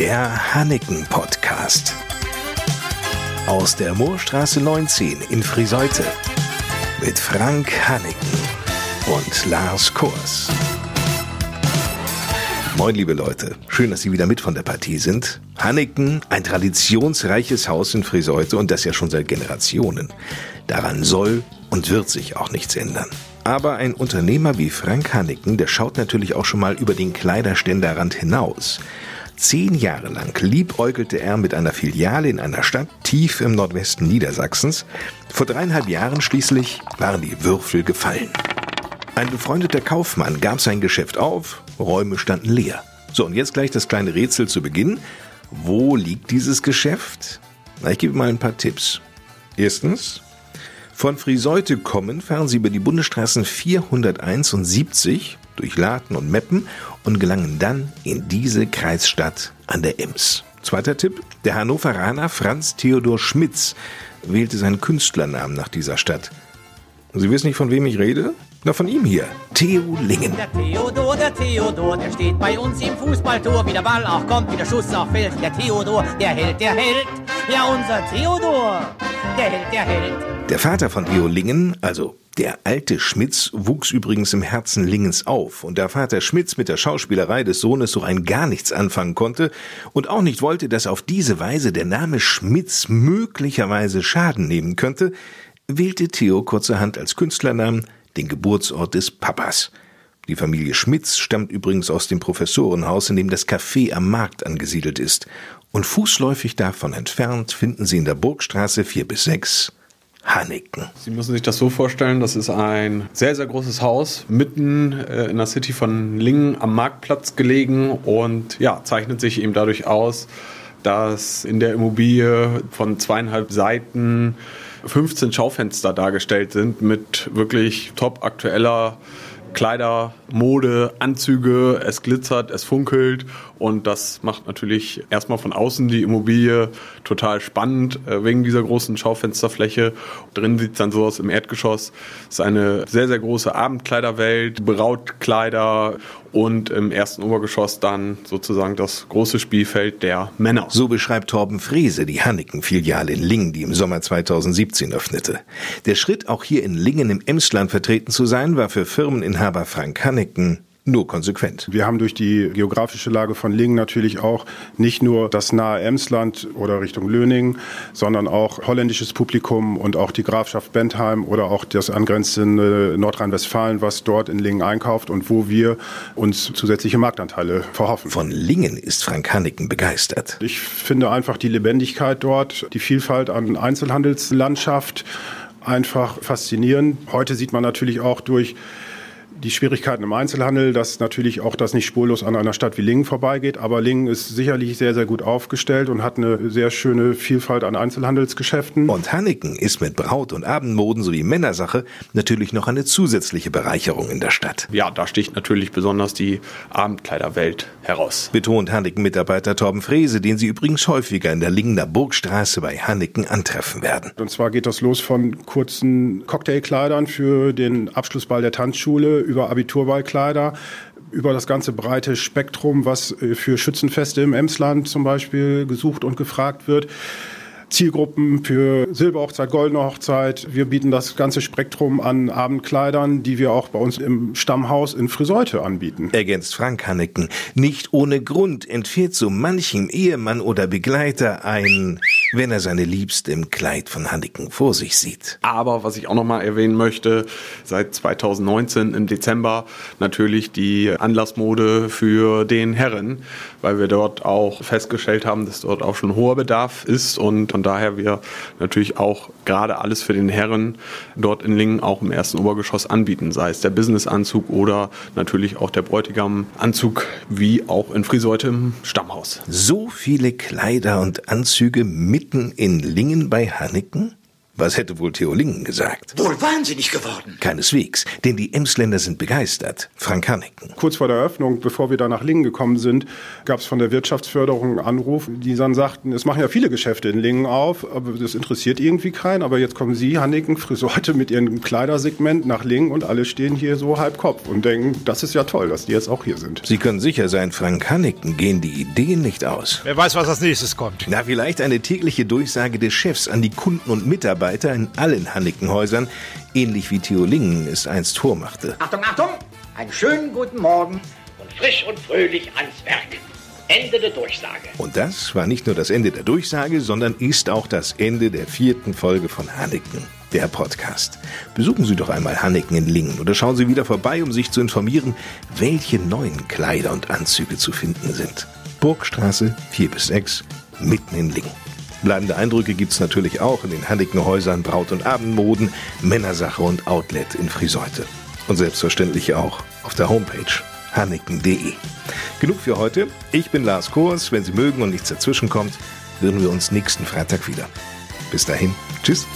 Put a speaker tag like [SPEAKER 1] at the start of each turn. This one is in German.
[SPEAKER 1] Der Hanneken Podcast. Aus der Moorstraße 19 in Friseute. Mit Frank Hanneken und Lars Kors. Moin, liebe Leute. Schön, dass Sie wieder mit von der Partie sind. Hanneken, ein traditionsreiches Haus in Friseute und das ja schon seit Generationen. Daran soll und wird sich auch nichts ändern. Aber ein Unternehmer wie Frank Hanneken, der schaut natürlich auch schon mal über den Kleiderständerrand hinaus. Zehn Jahre lang liebäugelte er mit einer Filiale in einer Stadt tief im Nordwesten Niedersachsens. Vor dreieinhalb Jahren schließlich waren die Würfel gefallen. Ein befreundeter Kaufmann gab sein Geschäft auf, Räume standen leer. So, und jetzt gleich das kleine Rätsel zu Beginn. Wo liegt dieses Geschäft? Na, ich gebe mal ein paar Tipps. Erstens, von Friseute kommen fahren sie über die Bundesstraßen 401 und 70 durch Laten und Meppen und gelangen dann in diese Kreisstadt an der Ems. Zweiter Tipp, der Hannoveraner Franz Theodor Schmitz wählte seinen Künstlernamen nach dieser Stadt. Sie wissen nicht, von wem ich rede? Na, von ihm hier, Theo Lingen.
[SPEAKER 2] Der Theodor, der Theodor, der steht bei uns im Fußballtor. Wie der Ball auch kommt, wie der Schuss auch fällt. Der Theodor, der Held, der Held. Ja, unser Theodor, der Held, der Held.
[SPEAKER 1] Der Vater von Theo Lingen, also der alte Schmitz, wuchs übrigens im Herzen Lingens auf. Und da Vater Schmitz mit der Schauspielerei des Sohnes so ein gar nichts anfangen konnte und auch nicht wollte, dass auf diese Weise der Name Schmitz möglicherweise Schaden nehmen könnte, wählte Theo kurzerhand als Künstlernamen den Geburtsort des Papas. Die Familie Schmitz stammt übrigens aus dem Professorenhaus, in dem das Café am Markt angesiedelt ist. Und fußläufig davon entfernt finden Sie in der Burgstraße 4 bis 6 Hanneken.
[SPEAKER 3] Sie müssen sich das so vorstellen, das ist ein sehr, sehr großes Haus, mitten äh, in der City von Lingen am Marktplatz gelegen und ja, zeichnet sich eben dadurch aus, dass in der Immobilie von zweieinhalb Seiten 15 Schaufenster dargestellt sind mit wirklich top aktueller Kleider, Mode, Anzüge, es glitzert, es funkelt und das macht natürlich erstmal von außen die Immobilie total spannend äh, wegen dieser großen Schaufensterfläche. Drin sieht es dann so aus im Erdgeschoss. Es ist eine sehr, sehr große Abendkleiderwelt, Brautkleider und im ersten Obergeschoss dann sozusagen das große Spielfeld der Männer.
[SPEAKER 1] So beschreibt Torben Frese die Hanneken-Filiale in Lingen, die im Sommer 2017 öffnete. Der Schritt, auch hier in Lingen im Emsland vertreten zu sein, war für Firmeninhaber Frank Hanneken nur konsequent.
[SPEAKER 4] Wir haben durch die geografische Lage von Lingen natürlich auch nicht nur das nahe Emsland oder Richtung Löning, sondern auch holländisches Publikum und auch die Grafschaft Bentheim oder auch das angrenzende Nordrhein-Westfalen, was dort in Lingen einkauft und wo wir uns zusätzliche Marktanteile verhoffen.
[SPEAKER 1] Von Lingen ist Frank Hanneken begeistert.
[SPEAKER 4] Ich finde einfach die Lebendigkeit dort, die Vielfalt an Einzelhandelslandschaft einfach faszinierend. Heute sieht man natürlich auch durch die Schwierigkeiten im Einzelhandel, dass natürlich auch das nicht spurlos an einer Stadt wie Lingen vorbeigeht. Aber Lingen ist sicherlich sehr, sehr gut aufgestellt und hat eine sehr schöne Vielfalt an Einzelhandelsgeschäften.
[SPEAKER 1] Und Hanneken ist mit Braut- und Abendmoden sowie Männersache natürlich noch eine zusätzliche Bereicherung in der Stadt.
[SPEAKER 3] Ja, da sticht natürlich besonders die Abendkleiderwelt heraus.
[SPEAKER 1] Betont Hanneken-Mitarbeiter Torben Frese, den Sie übrigens häufiger in der Lingener Burgstraße bei Hanneken antreffen werden.
[SPEAKER 4] Und zwar geht das los von kurzen Cocktailkleidern für den Abschlussball der Tanzschule über Abiturballkleider, über das ganze breite Spektrum, was äh, für Schützenfeste im Emsland zum Beispiel gesucht und gefragt wird. Zielgruppen für Silberhochzeit, Goldene Hochzeit. Wir bieten das ganze Spektrum an Abendkleidern, die wir auch bei uns im Stammhaus in Friseute anbieten.
[SPEAKER 1] Ergänzt Frank Hanneken. Nicht ohne Grund entfährt so manchem Ehemann oder Begleiter ein wenn er seine Liebste im Kleid von Hanneken vor sich sieht.
[SPEAKER 3] Aber was ich auch noch mal erwähnen möchte, seit 2019 im Dezember natürlich die Anlassmode für den Herren, weil wir dort auch festgestellt haben, dass dort auch schon hoher Bedarf ist und von daher wir natürlich auch gerade alles für den Herren dort in Lingen auch im ersten Obergeschoss anbieten, sei es der Businessanzug oder natürlich auch der Bräutigamanzug, wie auch in Friseute im Stammhaus.
[SPEAKER 1] So viele Kleider und Anzüge mitten in Lingen bei Hanneken? Was hätte wohl Theo Lingen gesagt?
[SPEAKER 5] Wohl wahnsinnig geworden.
[SPEAKER 1] Keineswegs, denn die Emsländer sind begeistert. Frank Hanniken.
[SPEAKER 4] Kurz vor der Eröffnung, bevor wir da nach Lingen gekommen sind, gab es von der Wirtschaftsförderung einen Anruf, die dann sagten, es machen ja viele Geschäfte in Lingen auf, aber das interessiert irgendwie keinen. Aber jetzt kommen Sie, Hanniken, Friseute mit Ihrem Kleidersegment nach Lingen und alle stehen hier so halb Kopf und denken, das ist ja toll, dass die jetzt auch hier sind.
[SPEAKER 1] Sie können sicher sein, Frank Hanniken gehen die Ideen nicht aus.
[SPEAKER 6] Wer weiß, was als nächstes kommt.
[SPEAKER 1] Na, vielleicht eine tägliche Durchsage des Chefs an die Kunden und Mitarbeiter in allen Hannikenhäusern, ähnlich wie Theo Lingen es einst vormachte.
[SPEAKER 5] Achtung, Achtung! Einen schönen guten Morgen und frisch und fröhlich ans Werk. Ende der Durchsage.
[SPEAKER 1] Und das war nicht nur das Ende der Durchsage, sondern ist auch das Ende der vierten Folge von Hanniken, der Podcast. Besuchen Sie doch einmal Hanniken in Lingen oder schauen Sie wieder vorbei, um sich zu informieren, welche neuen Kleider und Anzüge zu finden sind. Burgstraße 4 bis 6, mitten in Lingen. Bleibende Eindrücke gibt's natürlich auch in den Hannikenhäusern Braut- und Abendmoden, Männersache und Outlet in Friseute. Und selbstverständlich auch auf der Homepage hanniken.de. Genug für heute. Ich bin Lars Kors. Wenn Sie mögen und nichts dazwischen kommt, hören wir uns nächsten Freitag wieder. Bis dahin. Tschüss.